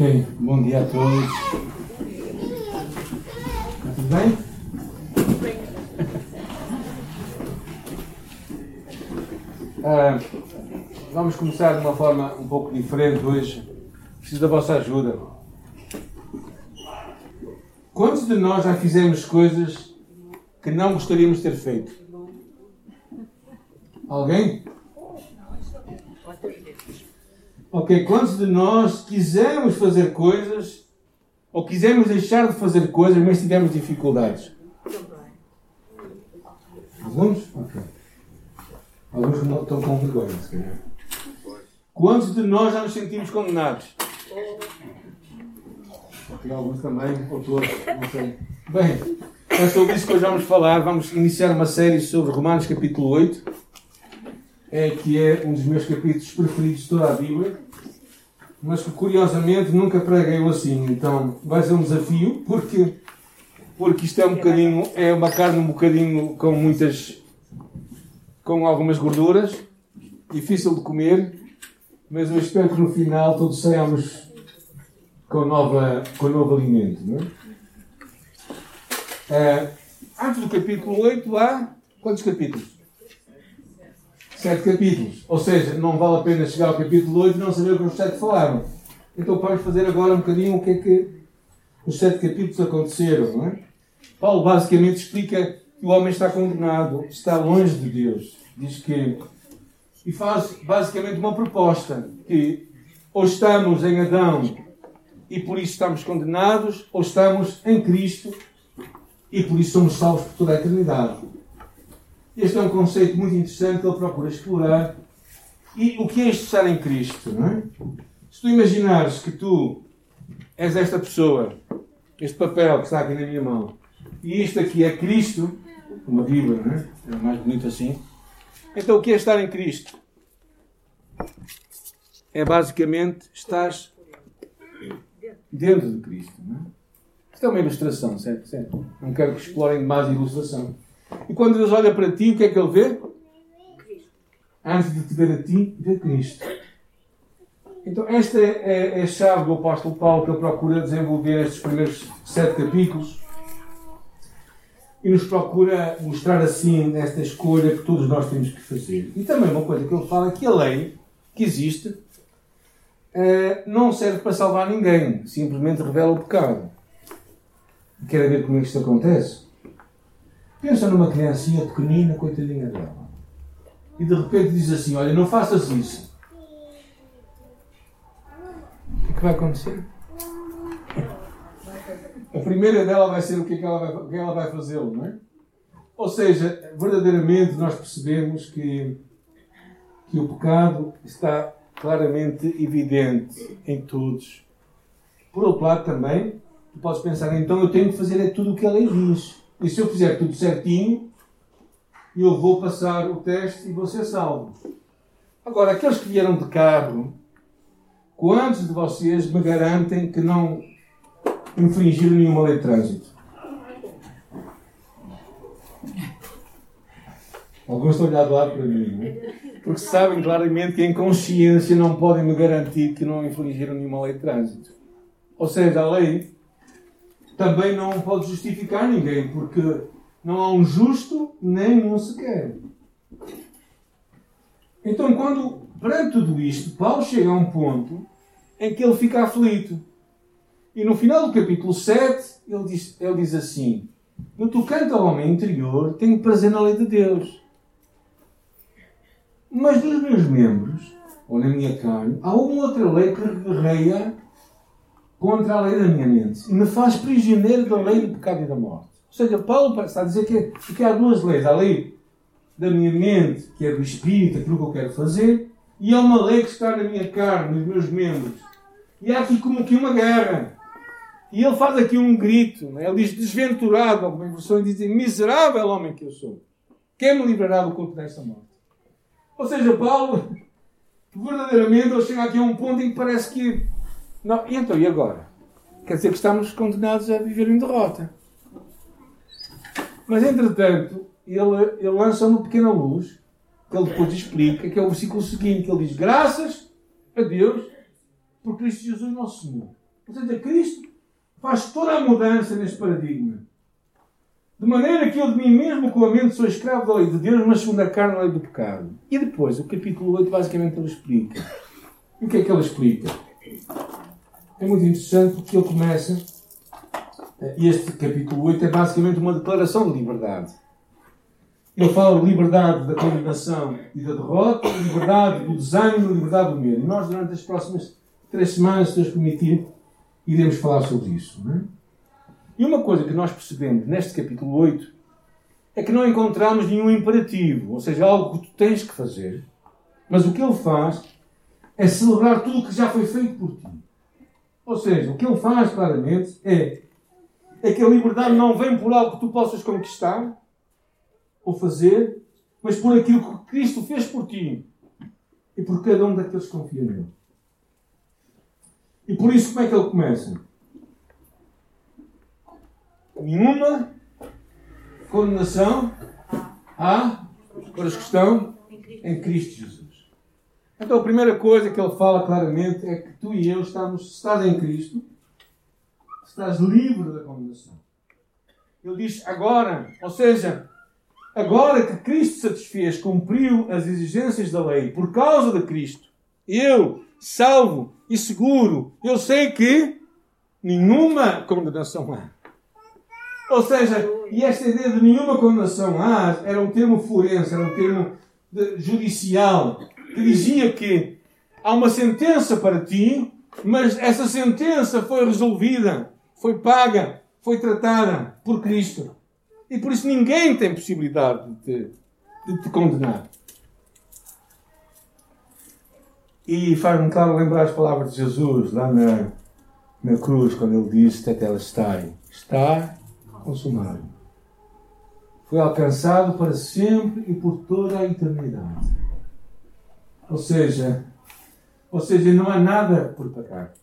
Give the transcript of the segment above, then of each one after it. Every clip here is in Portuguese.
Ok, bom dia a todos. Está tudo bem? Ah, vamos começar de uma forma um pouco diferente hoje. Preciso da vossa ajuda. Quantos de nós já fizemos coisas que não gostaríamos de ter feito? Alguém? Ok, quantos de nós quisemos fazer coisas ou quisemos deixar de fazer coisas, mas tivemos dificuldades? Alguns? Ok. Alguns não estão com vergonha, se calhar. Quantos de nós já nos sentimos condenados? Alguns também, ou todos, não sei. Bem, é sobre isso que hoje vamos falar. Vamos iniciar uma série sobre Romanos capítulo 8 é que é um dos meus capítulos preferidos de toda a Bíblia, mas que curiosamente nunca preguei assim. Então vai ser um desafio, porque, porque isto é um bocadinho, é uma carne um bocadinho com muitas, com algumas gorduras, difícil de comer, mas eu espero que no final todos saiamos com, nova, com novo alimento. Não é? Uh, antes do capítulo 8 há quantos capítulos? Sete capítulos. Ou seja, não vale a pena chegar ao capítulo 8 e não saber o que os sete falaram. Então vamos fazer agora um bocadinho o que é que os sete capítulos aconteceram. Não é? Paulo basicamente explica que o homem está condenado, está longe de Deus. Diz que. E faz basicamente uma proposta: que ou estamos em Adão e por isso estamos condenados, ou estamos em Cristo e por isso somos salvos por toda a eternidade. Este é um conceito muito interessante que ele procura explorar. E o que é isto estar em Cristo? É? Se tu imaginares que tu és esta pessoa, este papel que está aqui na minha mão, e isto aqui é Cristo, uma Bíblia, não é? É mais bonito assim. Então o que é estar em Cristo? É basicamente estás dentro de Cristo. Não é? Isto é uma ilustração, certo? certo? Não quero que explorem mais a ilustração. E quando Deus olha para ti, o que é que Ele vê? Antes de te ver a ti, vê Cristo. Então, esta é, é a chave do apóstolo Paulo que ele procura desenvolver estes primeiros sete capítulos e nos procura mostrar assim esta escolha que todos nós temos que fazer. E também uma coisa que ele fala é que a lei que existe eh, não serve para salvar ninguém, simplesmente revela o pecado. Querem ver como é que isto acontece? Pensa numa criancinha pequenina, coitadinha dela. E de repente diz assim: Olha, não faças isso. O que é que vai acontecer? A primeira dela vai ser o que, é que ela vai, que ela vai fazê-lo, não é? Ou seja, verdadeiramente nós percebemos que, que o pecado está claramente evidente em todos. Por outro lado, também, tu podes pensar, então eu tenho que fazer é tudo o que a lei diz. E se eu fizer tudo certinho, eu vou passar o teste e vou ser salvo. Agora, aqueles que vieram de carro, quantos de vocês me garantem que não infringiram nenhuma lei de trânsito? Alguns estão a olhar de lado para mim, não é? Porque sabem claramente que em consciência não podem me garantir que não infringiram nenhuma lei de trânsito. Ou seja, a lei também não pode justificar ninguém, porque não há um justo nem um sequer. Então, quando, perante tudo isto, Paulo chega a um ponto em que ele fica aflito. E no final do capítulo 7, ele diz, ele diz assim: No tocante ao homem interior, tenho prazer na lei de Deus. Mas nos meus membros, ou na minha carne, há uma outra lei que guerreia contra a lei da minha mente e me faz prisioneiro da lei do pecado e da morte. Ou seja, Paulo está a dizer que, que há duas leis. A lei da minha mente, que é do espírito, aquilo que eu quero fazer, e há uma lei que está na minha carne, nos meus membros. E há aqui como que uma guerra. E ele faz aqui um grito. Né? Ele diz: Desventurado, algumas versões dizem: Miserável homem que eu sou. Quem me livrará do corpo desta morte? Ou seja, Paulo, verdadeiramente, ele chega aqui a um ponto em que parece que não, e então, e agora? Quer dizer que estamos condenados a viver em derrota. Mas, entretanto, ele, ele lança uma pequena luz, que ele depois explica, que é o versículo seguinte, que ele diz, graças a Deus por Cristo Jesus nosso Senhor. Seja, Cristo faz toda a mudança neste paradigma. De maneira que eu de mim mesmo com a mente sou escravo da lei de Deus, mas segundo a carne a lei do pecado. E depois, o capítulo 8 basicamente ele explica. E o que é que ele explica? É muito interessante porque ele começa. Este capítulo 8 é basicamente uma declaração de liberdade. Ele fala de liberdade da condenação e da derrota, liberdade do desânimo, liberdade do medo. E nós, durante as próximas três semanas, se Deus permitir, iremos falar sobre isso. É? E uma coisa que nós percebemos neste capítulo 8 é que não encontramos nenhum imperativo, ou seja, algo que tu tens que fazer, mas o que ele faz é celebrar tudo o que já foi feito por ti. Ou seja, o que ele faz claramente é, é que a liberdade não vem por algo que tu possas conquistar ou fazer, mas por aquilo que Cristo fez por ti e por cada um daqueles que confiam nele. E por isso, como é que ele começa? nenhuma condenação há para os que estão em Cristo Jesus. Então a primeira coisa que ele fala claramente é que tu e eu estamos, se estás em Cristo, estás livre da condenação. Ele diz agora, ou seja, agora que Cristo satisfez, cumpriu as exigências da lei, por causa de Cristo, eu, salvo e seguro, eu sei que nenhuma condenação há. Ou seja, e esta ideia de nenhuma condenação há era um termo forense, era um termo judicial, que dizia que há uma sentença para ti, mas essa sentença foi resolvida, foi paga, foi tratada por Cristo. E por isso ninguém tem possibilidade de te, de te condenar. E faz-me, claro, lembrar as palavras de Jesus lá na, na cruz, quando ele disse: Até ela está. Está consumado. Foi alcançado para sempre e por toda a eternidade. Ou seja, ou seja, não há nada por pagar.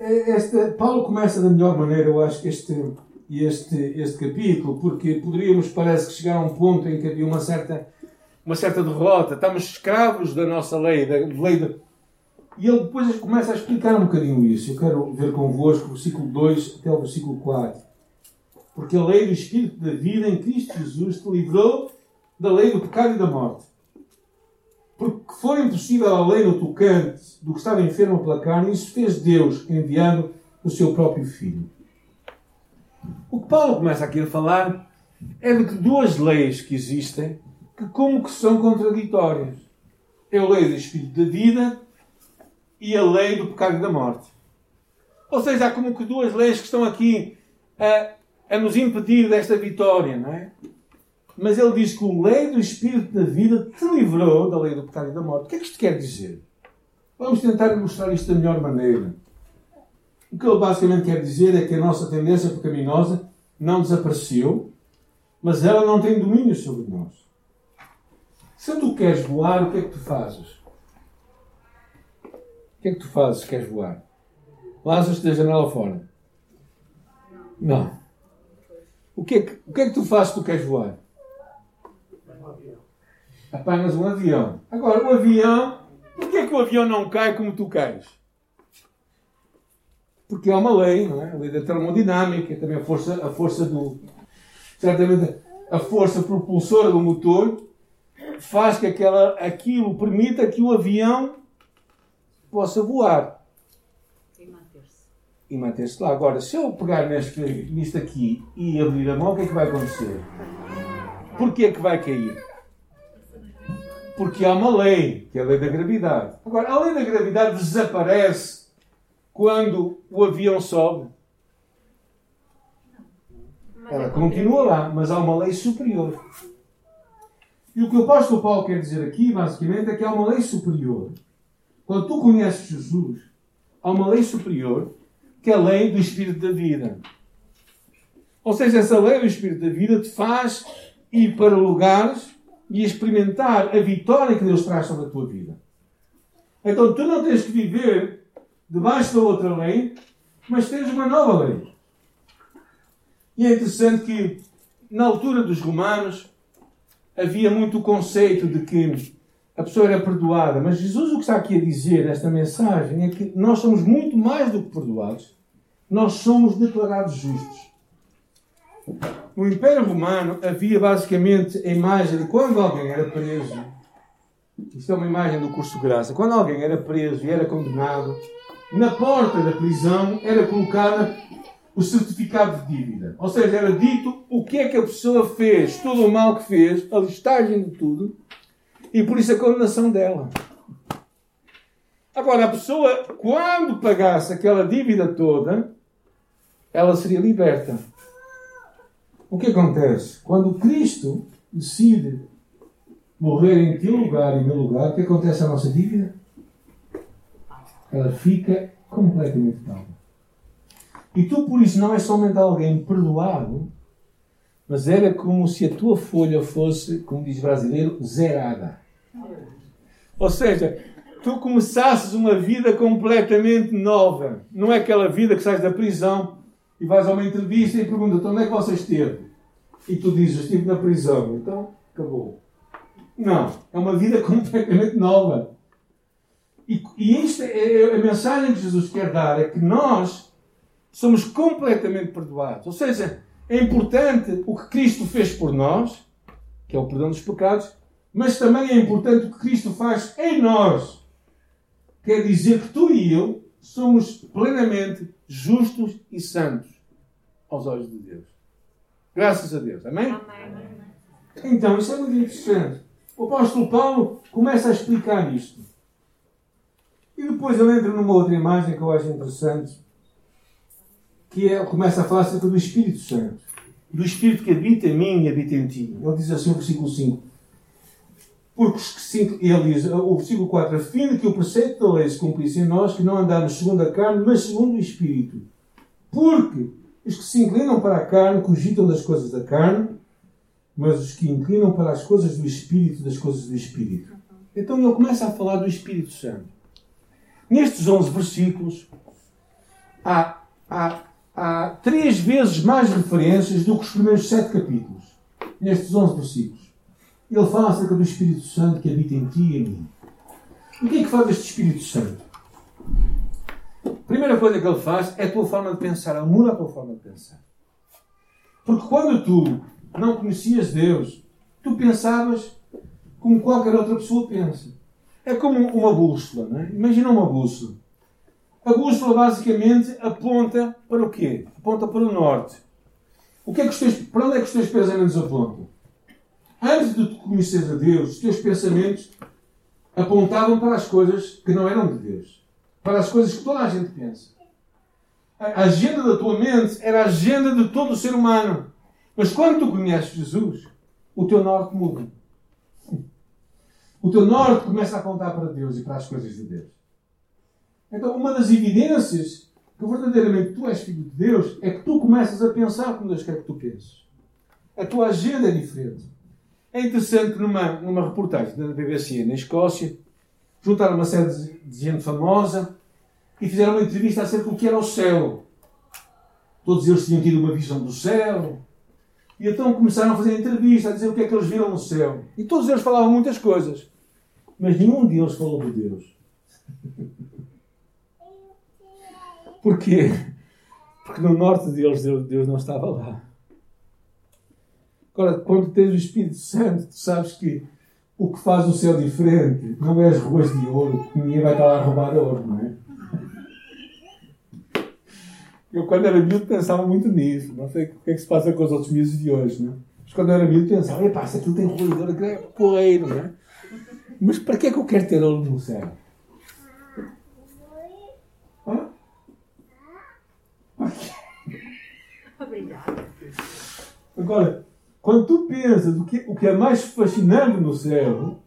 Este, Paulo começa da melhor maneira, eu acho, este, este, este capítulo, porque poderíamos, parece que, chegar a um ponto em que havia uma certa, uma certa derrota. Estamos escravos da nossa lei, da lei de, e ele depois começa a explicar um bocadinho isso. Eu quero ver convosco o versículo 2 até o versículo 4. Porque a lei do Espírito da vida em Cristo Jesus te livrou da lei do pecado e da morte. Foi impossível a lei no tocante do que estava enfermo pela carne, isso fez Deus enviando o seu próprio Filho. O que Paulo começa aqui a falar é de que duas leis que existem que como que são contraditórias. É a lei do Espírito da vida e a lei do pecado e da morte. Ou seja, há como que duas leis que estão aqui a, a nos impedir desta vitória, não é? Mas ele diz que a lei do Espírito da vida te livrou da lei do pecado e da morte. O que é que isto quer dizer? Vamos tentar ilustrar isto da melhor maneira. O que ele basicamente quer dizer é que a nossa tendência pecaminosa não desapareceu, mas ela não tem domínio sobre nós. Se tu queres voar, o que é que tu fazes? O que é que tu fazes se queres voar? Lanças-te da janela fora? Não. O que, é que, o que é que tu fazes se tu queres voar? Apanhas um avião. Agora, o avião. Porquê é que o avião não cai como tu cais? Porque há uma lei, não é? A lei da termodinâmica, também a força, a força do. Certamente a força propulsora do motor faz que aquela, aquilo permita que o avião possa voar. E manter-se. E manter-se lá. Agora, se eu pegar neste, nisto aqui e abrir a mão, o que é que vai acontecer? Porquê é que vai cair? Porque há uma lei, que é a lei da gravidade. Agora, a lei da gravidade desaparece quando o avião sobe. Ela continua lá, mas há uma lei superior. E o que o apóstolo Paulo quer dizer aqui, basicamente, é que há uma lei superior quando tu conheces Jesus, há uma lei superior, que é a lei do Espírito da vida. Ou seja, essa lei do Espírito da vida te faz ir para lugares e experimentar a vitória que Deus traz sobre a tua vida. Então tu não tens que viver debaixo da outra lei, mas tens uma nova lei. E é interessante que, na altura dos romanos, havia muito o conceito de que a pessoa era perdoada. Mas Jesus o que está aqui a dizer nesta mensagem é que nós somos muito mais do que perdoados. Nós somos declarados justos. No Império Romano havia basicamente a imagem de quando alguém era preso. Isto é uma imagem do curso de graça. Quando alguém era preso e era condenado, na porta da prisão era colocada o certificado de dívida. Ou seja, era dito o que é que a pessoa fez, todo o mal que fez, a listagem de tudo, e por isso a condenação dela. Agora, a pessoa, quando pagasse aquela dívida toda, ela seria liberta. O que acontece? Quando Cristo decide morrer em teu lugar e meu lugar, o que acontece à nossa dívida? Ela fica completamente paga. E tu, por isso, não és somente alguém perdoado, mas era como se a tua folha fosse, como diz brasileiro, zerada. Ou seja, tu começasses uma vida completamente nova. Não é aquela vida que sais da prisão e vais a uma entrevista e pergunta então, onde é que você esteve? E tu dizes, estive na prisão. Então, acabou. Não. É uma vida completamente nova. E, e isto é, é a mensagem que Jesus quer dar, é que nós somos completamente perdoados. Ou seja, é importante o que Cristo fez por nós, que é o perdão dos pecados, mas também é importante o que Cristo faz em nós. Quer dizer que tu e eu somos plenamente justos e santos aos olhos de Deus. Graças a Deus. Amém? Amém. Então, isso é muito interessante. O apóstolo Paulo começa a explicar isto. E depois ele entra numa outra imagem que eu acho interessante, que é, começa a falar acerca do Espírito Santo. Do Espírito que habita em mim e habita em ti. Ele diz assim no versículo 5. Porque ele diz, o versículo 4, a fim de que o preceito da lei se cumprisse em nós, que não andamos segundo a carne, mas segundo o Espírito. Porque os que se inclinam para a carne cogitam das coisas da carne, mas os que inclinam para as coisas do Espírito, das coisas do Espírito. Então ele começa a falar do Espírito Santo. Nestes 11 versículos, há, há há três vezes mais referências do que os primeiros sete capítulos, nestes 11 versículos. Ele fala acerca do Espírito Santo que habita em ti e em mim. O que é que faz este Espírito Santo? A primeira coisa que ele faz é a tua forma de pensar, muda a tua forma de pensar. Porque quando tu não conhecias Deus, tu pensavas como qualquer outra pessoa pensa. É como uma bússola, não é? Imagina uma bússola. A bússola basicamente aponta para o quê? Aponta para o norte. O que é que os teus, para onde é que os teus pensamentos apontam? Antes de tu conheceres a Deus, os teus pensamentos apontavam para as coisas que não eram de Deus. Para as coisas que toda a gente pensa. A agenda da tua mente era a agenda de todo o ser humano. Mas quando tu conheces Jesus, o teu norte muda. O teu norte começa a apontar para Deus e para as coisas de Deus. Então, uma das evidências que verdadeiramente tu és filho de Deus é que tu começas a pensar como Deus quer que tu penses. A tua agenda é diferente. É interessante numa, numa reportagem da BBC na Escócia, juntaram uma série de gente famosa e fizeram uma entrevista acerca do que era o céu. Todos eles tinham tido uma visão do céu. E então começaram a fazer entrevista, a dizer o que é que eles viram no céu. E todos eles falavam muitas coisas. Mas nenhum deles falou de Deus. Porquê? Porque no norte deles Deus não estava lá. Agora, quando tens o Espírito Santo, tu sabes que o que faz o céu diferente não é as ruas de ouro, que ninguém vai estar lá a roubar ouro, não é? Eu, quando era miúdo, pensava muito nisso. Não sei o que é que se passa com os outros miúdos de hoje, não é? Mas quando era miúdo, pensava, epá, se aquilo tem ruído, aquilo é poeiro, não é? Mas para que é que eu quero ter ouro no céu? Obrigada. Agora, quando tu pensas o que, o que é mais fascinante no céu,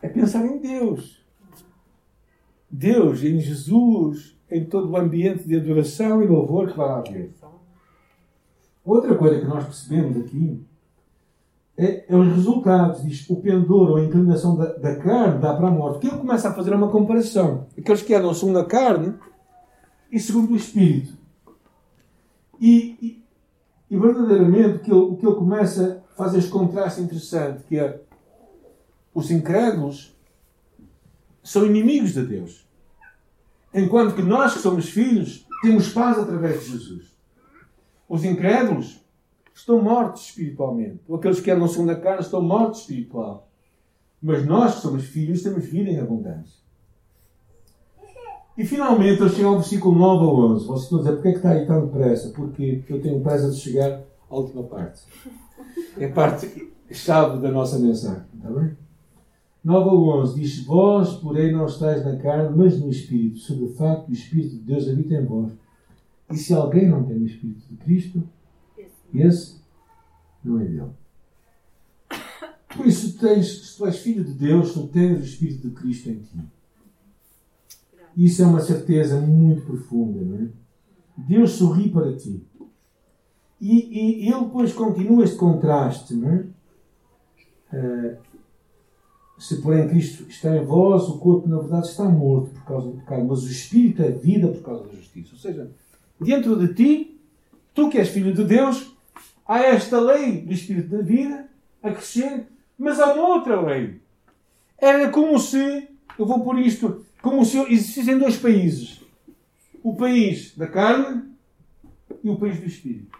é pensar em Deus. Deus, em Jesus, em todo o ambiente de adoração e louvor que vai lá haver. Outra coisa que nós percebemos aqui é, é, os resultados. Diz o pendor ou a inclinação da, da carne dá para a morte. Que ele começa a fazer uma comparação. Aqueles que andam segundo a carne e segundo o espírito. E, e, e verdadeiramente o que, ele, o que ele começa a fazer este contraste interessante, que é os incrédulos são inimigos de Deus. Enquanto que nós que somos filhos temos paz através de Jesus. Os incrédulos estão mortos espiritualmente. Ou aqueles que andam segundo a carne estão mortos espiritual. Mas nós que somos filhos temos vida em abundância. E finalmente eu chego ao versículo 9 a 11. Vocês estão a dizer, porquê é que está aí tão depressa? Porque eu tenho pressa de chegar à última parte. É a parte chave da nossa mensagem. Está bem? 9 a 11 diz: Vós, porém, não estáis na carne, mas no Espírito, se de facto o Espírito de Deus habita em vós. E se alguém não tem o Espírito de Cristo, esse não é dele. Por isso, tens, se tu és filho de Deus, tu tens o Espírito de Cristo em ti. Isso é uma certeza muito profunda, não é? Deus sorri para ti. E, e ele depois continua este contraste, não é? Uh, se porém Cristo está em vós, o corpo na verdade está morto por causa do pecado, mas o espírito é vida por causa da justiça. Ou seja, dentro de ti, tu que és filho de Deus, há esta lei do espírito da vida a crescer, mas há uma outra lei. Era como se, eu vou por isto, como se existissem dois países: o país da carne e o país do espírito.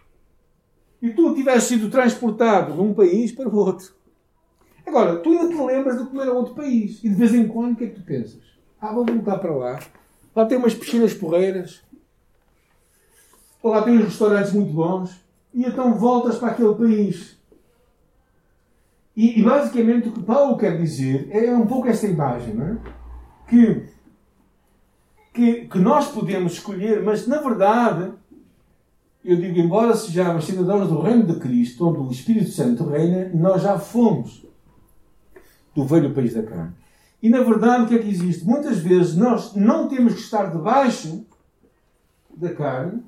E tu tivesse sido transportado de um país para o outro. Agora, tu ainda te lembras de comer a outro país. E de vez em quando, o que é que tu pensas? Ah, vou voltar para lá. Lá tem umas piscinas porreiras. Lá tem uns restaurantes muito bons. E então voltas para aquele país. E, e, basicamente o que Paulo quer dizer é um pouco esta imagem, não é? Que, que, que nós podemos escolher, mas na verdade, eu digo, embora sejamos cidadãos do reino de Cristo, onde o Espírito Santo reina, nós já fomos do velho país da carne. E na verdade, o que é que existe? Muitas vezes nós não temos que estar debaixo da carne,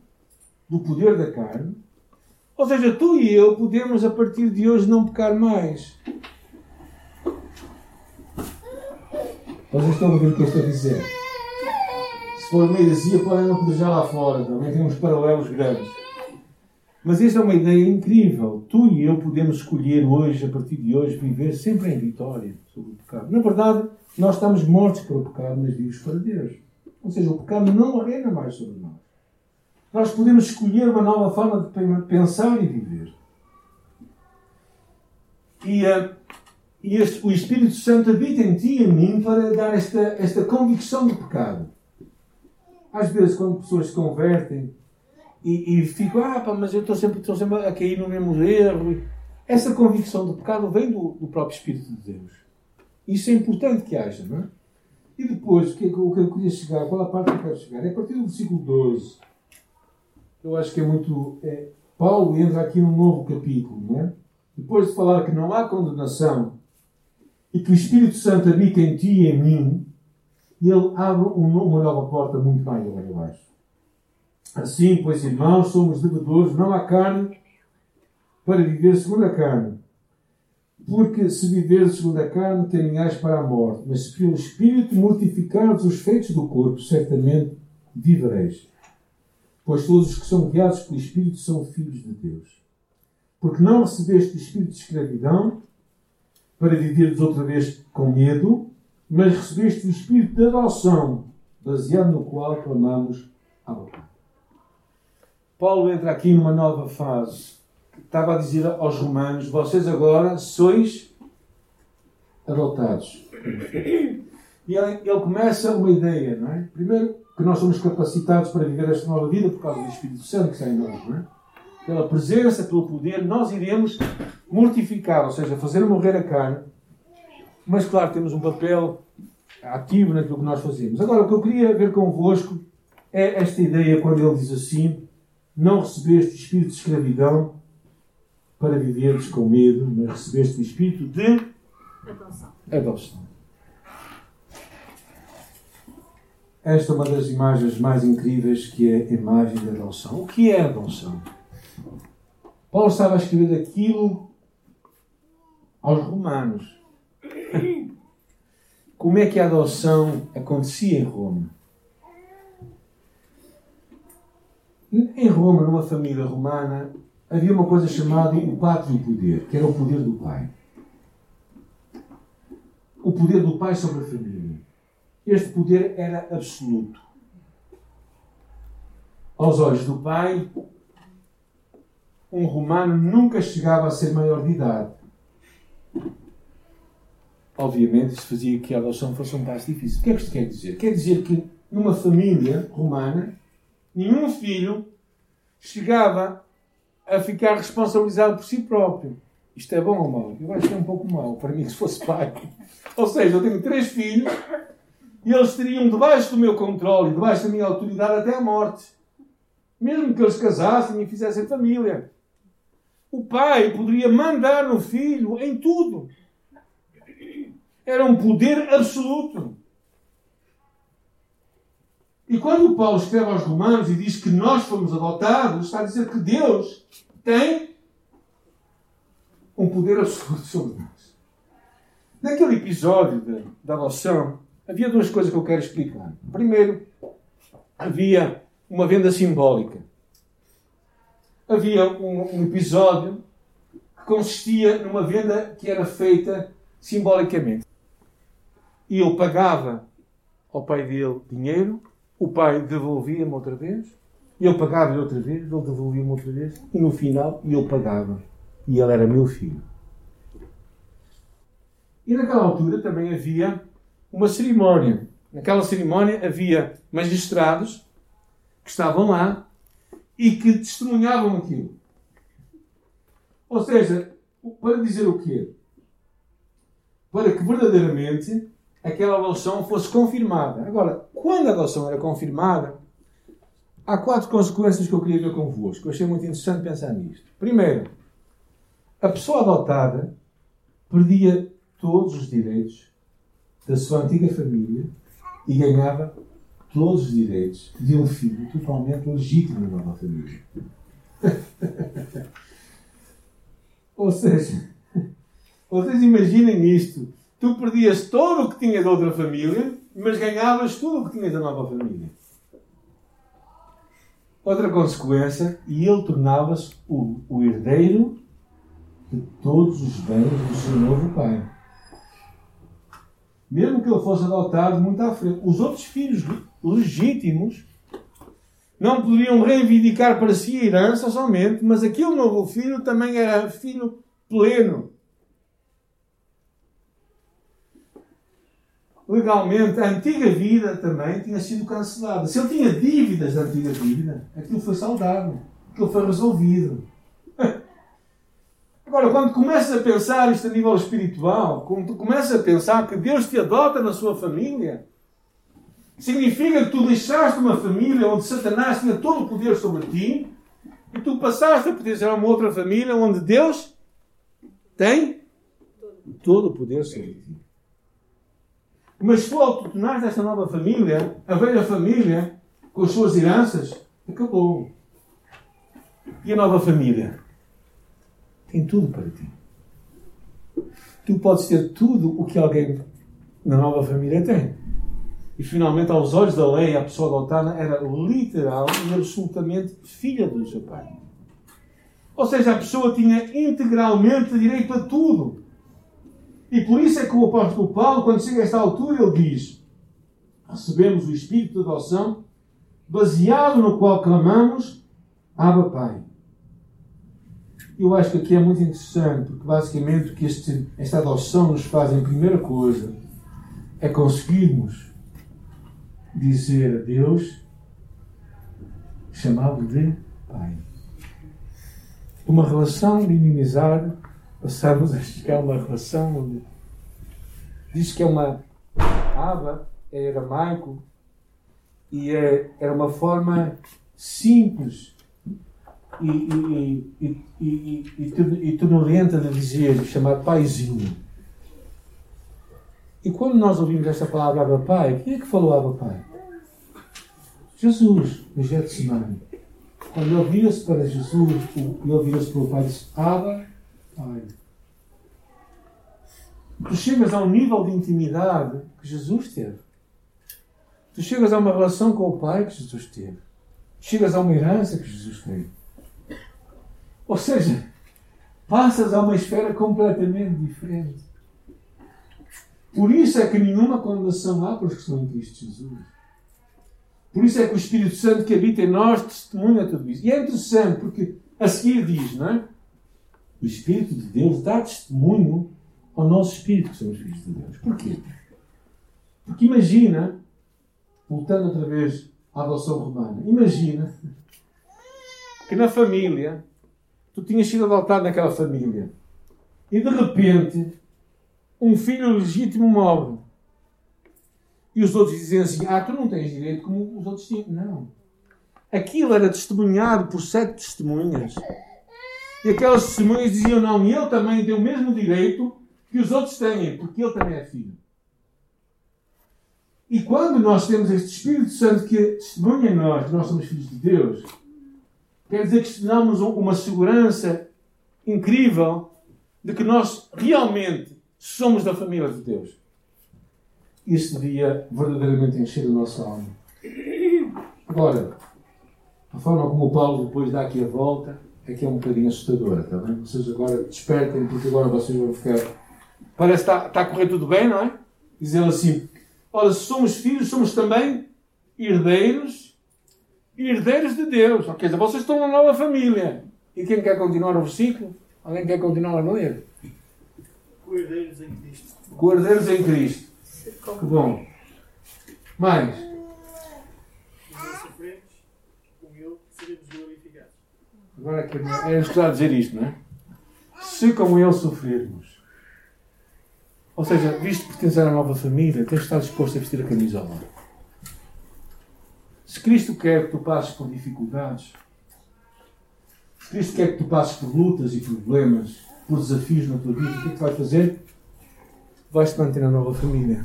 do poder da carne. Ou seja, tu e eu podemos a partir de hoje não pecar mais. Vocês estão a ouvir o que eu estou a dizer? Se for uma heresia, podem não poder já lá fora. Também tem uns paralelos grandes. Mas esta é uma ideia incrível. Tu e eu podemos escolher hoje, a partir de hoje, viver sempre em vitória sobre o pecado. Na verdade, nós estamos mortos para o pecado, mas vivos para Deus. Ou seja, o pecado não reina mais sobre nós. Nós podemos escolher uma nova forma de pensar e viver. E, uh, e este, o Espírito Santo habita em ti e em mim para dar esta, esta convicção do pecado. Às vezes, quando pessoas se convertem, e, e fico, ah, pá, mas eu estou sempre, estou sempre a cair no mesmo erro. Essa convicção do pecado vem do, do próprio Espírito de Deus. Isso é importante que haja, não é? E depois, o que, o que eu queria chegar, qual a parte que eu quero chegar? É a partir do versículo 12. Eu acho que é muito. É, Paulo entra aqui num novo capítulo, não é? Depois de falar que não há condenação e que o Espírito Santo habita em ti e em mim, ele abre uma nova porta muito maior, acho. Assim, pois, irmãos, somos devedores não à carne para viver segundo a carne. Porque se viver segundo a carne, caminhais para a morte, mas se pelo Espírito mortificardes os feitos do corpo, certamente vivereis. Pois todos os que são guiados pelo Espírito são filhos de Deus. Porque não recebeste o Espírito de escravidão para viveres outra vez com medo, mas recebeste o Espírito de adoção, baseado no qual clamamos a boca. Paulo entra aqui numa nova fase. Estava a dizer aos romanos: vocês agora sois adotados. E ele começa uma ideia, não é? Primeiro, que nós somos capacitados para viver esta nova vida por causa do Espírito Santo que está em nós, não é? Pela presença, pelo poder, nós iremos mortificar, ou seja, fazer morrer a carne. Mas, claro, temos um papel ativo naquilo que nós fazemos. Agora, o que eu queria ver convosco é esta ideia quando ele diz assim: não recebeste o espírito de escravidão para viveres com medo, mas recebeste o espírito de adoção. adoção. Esta é uma das imagens mais incríveis que é a imagem da adoção. O que é a adoção? Paulo estava a escrever aquilo aos romanos. Como é que a adoção acontecia em Roma? Em Roma, numa família romana, havia uma coisa chamada o pátrio poder, que era o poder do pai. O poder do pai sobre a família. este poder era absoluto. Aos olhos do pai, um romano nunca chegava a ser maior de idade. Obviamente, isso fazia que a adoção fosse um passo difícil. O que é que isto quer dizer? Quer dizer que numa família romana, nenhum filho chegava a ficar responsabilizado por si próprio. Isto é bom ou mau? Eu acho que é um pouco mau para mim se fosse pai. Ou seja, eu tenho três filhos e eles estariam debaixo do meu controle, debaixo da minha autoridade até a morte. Mesmo que eles casassem e fizessem família. O pai poderia mandar no filho em tudo. Era um poder absoluto. E quando Paulo escreve aos Romanos e diz que nós fomos adotados, está a dizer que Deus tem um poder absoluto sobre nós. Naquele episódio da adoção, havia duas coisas que eu quero explicar. Primeiro, havia uma venda simbólica. Havia um, um episódio que consistia numa venda que era feita simbolicamente. E eu pagava ao pai dele dinheiro, o pai devolvia-me outra vez, eu pagava-lhe outra vez, ele devolvia-me outra vez, e no final eu pagava. E ele era meu filho. E naquela altura também havia uma cerimónia. Naquela cerimónia havia magistrados que estavam lá e que testemunhavam aquilo. Ou seja, para dizer o quê? Para que verdadeiramente aquela adoção fosse confirmada. Agora, quando a adoção era confirmada, há quatro consequências que eu queria ver convosco. Eu achei muito interessante pensar nisto. Primeiro, a pessoa adotada perdia todos os direitos da sua antiga família e ganhava todos os direitos de um filho totalmente legítimo na nova família. Ou seja, vocês imaginem isto. Tu perdias todo o que tinhas da outra família, mas ganhavas tudo o que tinhas da nova família. Outra consequência, e ele tornava-se o, o herdeiro de todos os bens do seu novo pai mesmo que ele fosse adotado muito à frente. Os outros filhos legítimos não poderiam reivindicar para si a herança somente, mas aquele novo filho também era filho pleno. Legalmente, a antiga vida também tinha sido cancelada. Se ele tinha dívidas da antiga vida, aquilo foi saudável, aquilo foi resolvido. Agora, quando começas a pensar isto a nível espiritual, quando tu começas a pensar que Deus te adota na sua família, significa que tu deixaste uma família onde Satanás tinha todo o poder sobre ti e tu passaste a pertencer a uma outra família onde Deus tem todo o poder sobre ti. Mas tu autotonares desta nova família, a velha família, com as suas heranças, acabou. E a nova família? Tem tudo para ti. Tu podes ter tudo o que alguém na nova família tem. E finalmente, aos olhos da lei, a pessoa adotada era literal e absolutamente filha do seu pai. Ou seja, a pessoa tinha integralmente direito a tudo. E por isso é que o apóstolo Paulo, quando chega a esta altura, ele diz: Recebemos o Espírito de adoção, baseado no qual clamamos, Abba Pai. Eu acho que aqui é muito interessante, porque basicamente o que este, esta adoção nos faz, em primeira coisa, é conseguirmos dizer a Deus, chamá-lo de Pai. Uma relação de inimizade, passamos a chegar a uma relação onde diz que é uma aba, é aramaico, e é, era uma forma simples e, e, e, e, e, e tonolenta de dizer, chamado paizinho. E quando nós ouvimos esta palavra Abba Pai, quem é que falou Abba Pai? Jesus, no Getsemane. Quando ele vira-se para Jesus, ele vira-se para o Pai e diz: Abba Pai. Tu chegas a um nível de intimidade que Jesus teve. Tu chegas a uma relação com o Pai que Jesus teve. Chegas a uma herança que Jesus teve. Ou seja, passas a uma esfera completamente diferente. Por isso é que nenhuma condenação há para os que estão em Cristo Jesus. Por isso é que o Espírito Santo que habita em nós testemunha tudo isso. E é interessante porque a seguir diz, não é? O Espírito de Deus dá testemunho ao nosso Espírito que somos filhos de Deus. Porquê? Porque imagina, voltando outra vez à adoção romana, imagina que na família tu tinhas sido adotado naquela família e de repente um filho legítimo morre e os outros dizem assim: Ah, tu não tens direito como os outros tinham. Não. Aquilo era testemunhado por sete testemunhas. E aquelas testemunhas diziam: Não, ele também tem o mesmo direito que os outros têm, porque ele também é filho. E quando nós temos este Espírito Santo que testemunha em nós que nós somos filhos de Deus, quer dizer que damos uma segurança incrível de que nós realmente somos da família de Deus isso devia verdadeiramente encher a nossa alma. Agora, a forma como o Paulo depois dá aqui a volta é que é um bocadinho assustadora, está bem? Vocês agora despertem, porque agora vocês vão ficar. Parece que está, está a correr tudo bem, não é? Diz ele assim: Olha, se somos filhos, somos também herdeiros herdeiros de Deus. Ou seja, vocês estão numa nova família. E quem quer continuar o versículo? Alguém quer continuar a ler? Coerdeiros em Cristo. Coerdeiros em Cristo. Que bom. Mais. Agora é que é estudar dizer isto, não é? Se como ele sofrermos. Ou seja, visto pertencer à nova família, tens de estar disposto a vestir a camisola. Se Cristo quer que tu passes por dificuldades, se Cristo quer que tu passes por lutas e problemas, por desafios na tua vida, o que é que tu vais fazer? vais-te manter na nova família.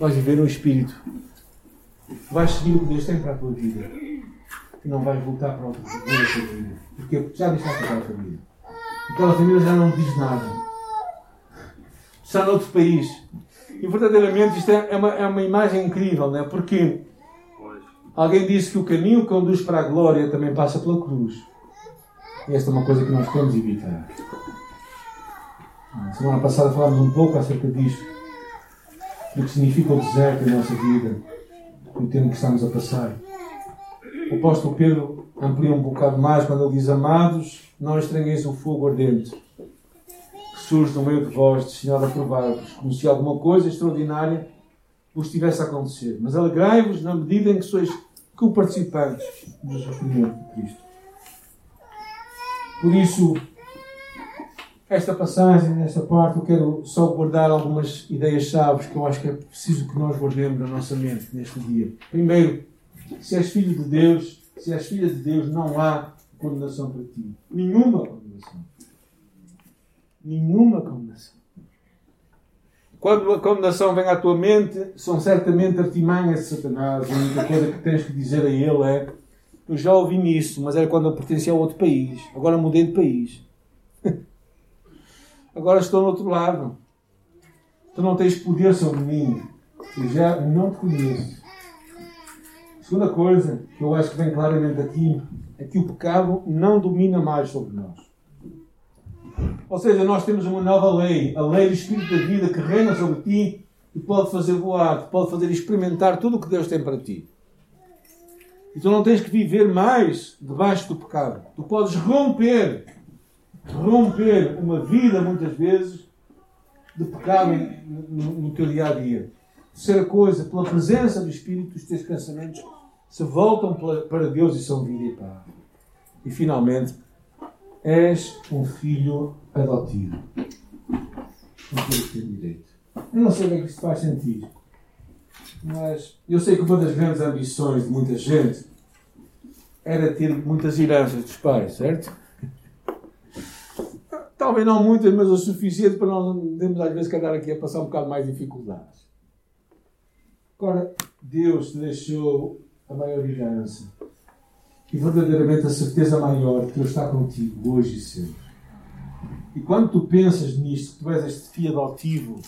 Vais viver no Espírito. Vais seguir o que Deus tem para a tua vida. E não vais voltar para outra família. Porque já deixaste aquela família. Aquela família já não diz nada. Está noutro país. E verdadeiramente isto é uma, é uma imagem incrível, não é? Porque alguém disse que o caminho que conduz para a glória também passa pela cruz. E esta é uma coisa que nós queremos evitar. Semana passada falámos um pouco acerca disto, do que significa o deserto em nossa vida, no tempo que estamos a passar. O apóstolo Pedro amplia um bocado mais quando ele diz: Amados, não estranheis o fogo ardente que surge no meio de vós, destinado a provar-vos, como se alguma coisa extraordinária vos tivesse a acontecer. Mas alegrai-vos na medida em que sois co-participantes do sofrimento de Cristo. Por isso, esta passagem, nesta parte, eu quero só guardar algumas ideias-chave que eu acho que é preciso que nós guardemos na nossa mente neste dia. Primeiro, se és filho de Deus, se és filha de Deus, não há condenação para ti. Nenhuma condenação. Nenhuma condenação. Quando a condenação vem à tua mente, são certamente artimanhas de Satanás. A única coisa que tens que dizer a ele é: Eu já ouvi nisso, mas era quando eu pertencia a outro país. Agora mudei de país. Agora estou no outro lado. Tu não tens poder sobre mim. Eu já não te conheço. Segunda coisa que eu acho que vem claramente aqui é que o pecado não domina mais sobre nós. Ou seja, nós temos uma nova lei, a lei do Espírito da vida que reina sobre ti e pode fazer voar, pode fazer experimentar tudo o que Deus tem para ti. E tu não tens que viver mais debaixo do pecado. Tu podes romper romper uma vida, muitas vezes, de pecado no, teu dia a dia. Terceira coisa, pela presença do Espírito, os teus pensamentos se voltam para Deus e são vida e paz. E finalmente, és um filho adotivo. Filho que tem direito. Eu não sei bem que isto faz sentido. Mas eu sei que uma das grandes ambições de muita gente era ter muitas heranças dos pais, certo? Talvez não muitas, mas o suficiente para nós não termos às vezes que andar aqui a passar um bocado mais dificuldades. Agora, Deus te deixou a maior herança e verdadeiramente a certeza maior que Ele está contigo hoje e sempre. E quando tu pensas nisto, que tu és este filho adotivo,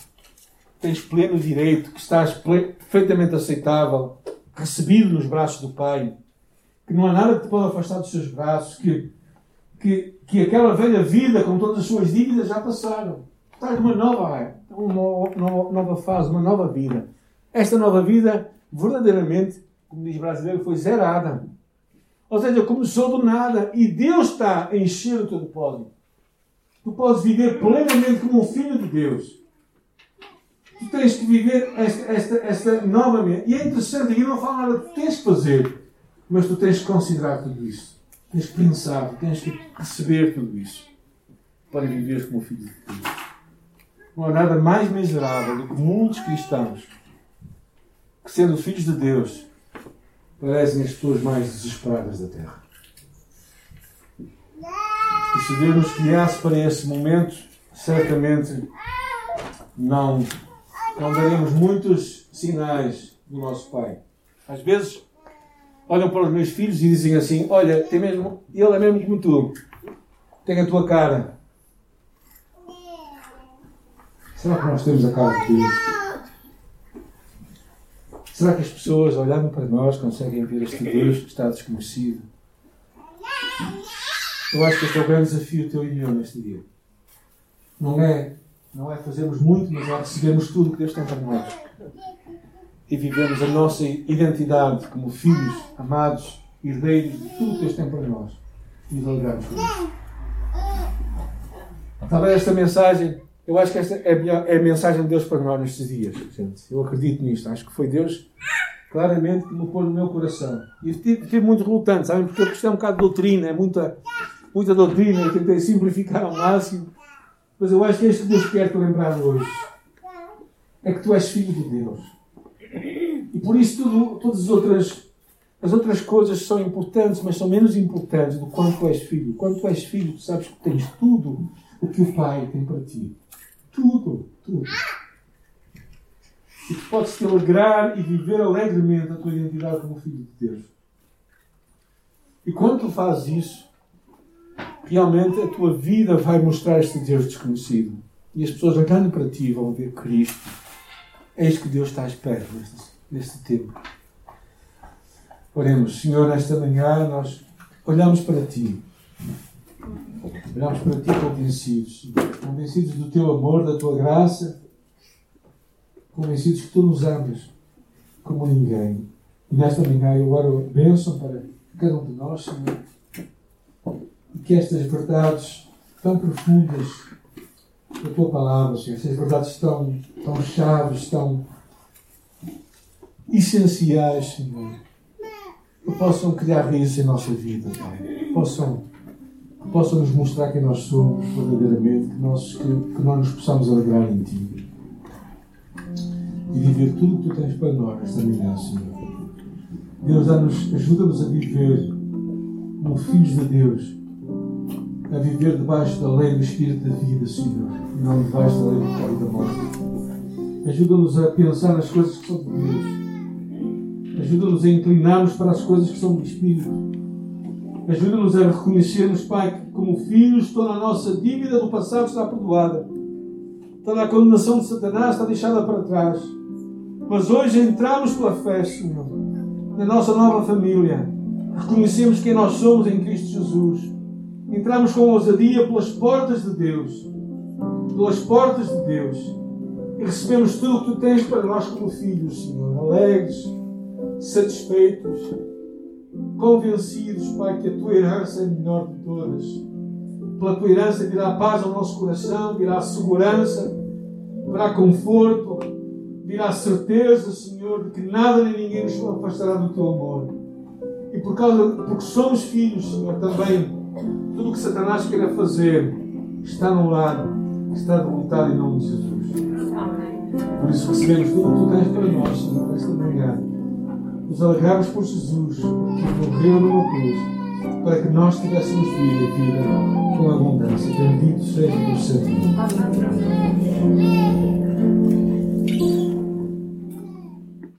tens pleno direito, que estás perfeitamente aceitável, recebido nos braços do Pai, que não há nada que te pode afastar dos seus braços, que que, que aquela velha vida com todas as suas dívidas já passaram. Estás numa nova, uma nova fase, uma nova vida. Esta nova vida, verdadeiramente, como diz brasileiro, foi zerada. Ou seja, começou do nada e Deus está a encher o teu depósito. Tu podes viver plenamente como um filho de Deus. Tu tens que viver esta, esta, esta novamente. E é interessante, aqui não fala nada, tens que fazer, mas tu tens que considerar tudo isso. Tens que pensar, tens que receber tudo isso para viver como filho de Deus. Não há nada mais miserável do que muitos cristãos que, sendo filhos de Deus, parecem as pessoas mais desesperadas da terra. E se Deus nos criasse para esse momento, certamente não, não daremos muitos sinais do nosso Pai. Às vezes olham para os meus filhos e dizem assim: Olha, tem mesmo, ele é mesmo como tu, tem a tua cara. Será que nós temos a cara de Deus? Será que as pessoas, olhando para nós, conseguem ver este Deus que está desconhecido? Eu acho que este é o grande desafio teu e meu neste dia. Não é, não é fazermos muito, mas é recebermos tudo que Deus tem para nós. E vivemos a nossa identidade como filhos amados, herdeiros de tudo que Deus tem para nós. E alegrarmos por isso. Talvez esta mensagem eu acho que esta é a, melhor, é a mensagem de Deus para nós nestes dias, gente. Eu acredito nisto. Acho que foi Deus claramente que me pôs no meu coração. E fiquei muito relutante, sabem? Porque isto é um bocado de doutrina, é muita, muita doutrina. Eu tentei simplificar ao máximo. Mas eu acho que que Deus quer te lembrar hoje. É que tu és filho de Deus. E por isso tudo, todas as outras, as outras coisas são importantes, mas são menos importantes do quanto tu és filho. Quando tu és filho, tu sabes que tens tudo o que o Pai tem para ti. Tudo, tudo. E tu podes te alegrar e viver alegremente a tua identidade como filho de Deus. E quando tu fazes isso, realmente a tua vida vai mostrar este Deus desconhecido. E as pessoas olhando para ti vão ver Cristo. Isso que Deus está à espera neste, neste tempo. Oremos, Senhor, nesta manhã nós olhamos para ti. Olhamos para ti convencidos, convencidos do teu amor, da tua graça, convencidos que tu nos amas como ninguém. E nesta manhã eu oro bênção para cada um de nós, Senhor, e que estas verdades tão profundas da tua palavra, Senhor, estas verdades tão, tão chaves, tão essenciais, Senhor, que possam criar raízes em nossa vida, Pai. Possam possa nos mostrar quem nós somos verdadeiramente, que nós, que, que nós nos possamos alegrar em Ti e viver tudo o que Tu tens para nós esta manhã, Senhor. Deus, ajuda-nos a viver como filhos de Deus, a viver debaixo da lei do Espírito da vida, Senhor, e não debaixo da lei do pó e da morte. Ajuda-nos a pensar nas coisas que são de Deus. Ajuda-nos a inclinarmos para as coisas que são do Espírito Ajuda-nos a reconhecermos, Pai, que como filhos toda a nossa dívida do passado está perdoada. Toda a condenação de Satanás está deixada para trás. Mas hoje entramos pela fé, Senhor, na nossa nova família. Reconhecemos quem nós somos em Cristo Jesus. Entramos com ousadia pelas portas de Deus. Pelas portas de Deus. E recebemos tudo o que Tu tens para nós como filhos, Senhor. Alegres, satisfeitos convencidos, Pai, que a tua herança é a melhor de todas. Pela tua herança virá paz ao nosso coração, virá segurança, virá conforto, virá certeza, Senhor, de que nada nem ninguém nos afastará do teu amor. E por causa, porque somos filhos, Senhor, também, tudo o que Satanás queira fazer está no lado, está derrotado em nome de Jesus. Por isso recebemos tudo o que tu tens para nós, Senhor, nesta manhã nos alegramos por Jesus, que morreu numa cruz, para que nós tivéssemos vida e vida com abundância. Bendito seja o Senhor.